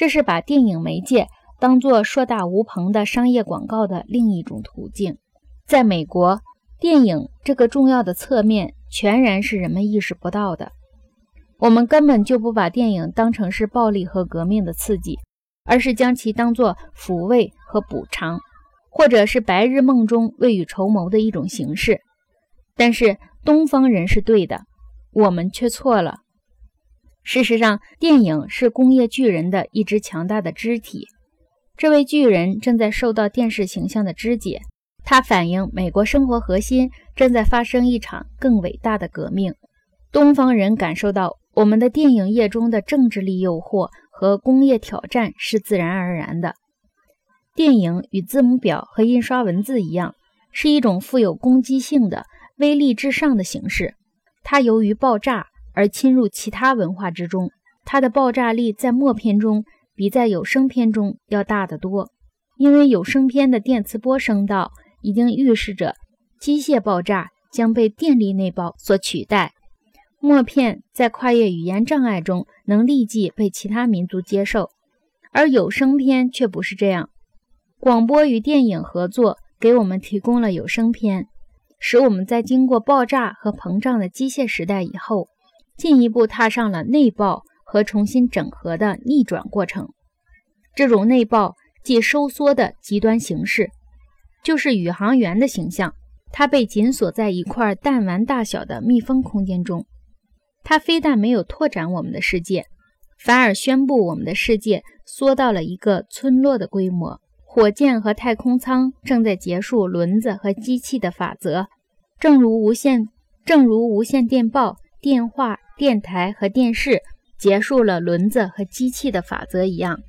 这是把电影媒介当作硕大无朋的商业广告的另一种途径。在美国，电影这个重要的侧面全然是人们意识不到的。我们根本就不把电影当成是暴力和革命的刺激，而是将其当作抚慰和补偿，或者是白日梦中未雨绸缪的一种形式。但是东方人是对的，我们却错了。事实上，电影是工业巨人的一只强大的肢体。这位巨人正在受到电视形象的肢解，它反映美国生活核心正在发生一场更伟大的革命。东方人感受到。我们的电影业中的政治力诱惑和工业挑战是自然而然的。电影与字母表和印刷文字一样，是一种富有攻击性的、威力至上的形式。它由于爆炸而侵入其他文化之中，它的爆炸力在默片中比在有声片中要大得多。因为有声片的电磁波声道已经预示着机械爆炸将被电力内爆所取代。默片在跨越语言障碍中能立即被其他民族接受，而有声片却不是这样。广播与电影合作给我们提供了有声片，使我们在经过爆炸和膨胀的机械时代以后，进一步踏上了内爆和重新整合的逆转过程。这种内爆即收缩的极端形式，就是宇航员的形象，它被紧锁在一块弹丸大小的密封空间中。它非但没有拓展我们的世界，反而宣布我们的世界缩到了一个村落的规模。火箭和太空舱正在结束轮子和机器的法则，正如无线，正如无线电报、电话、电台和电视结束了轮子和机器的法则一样。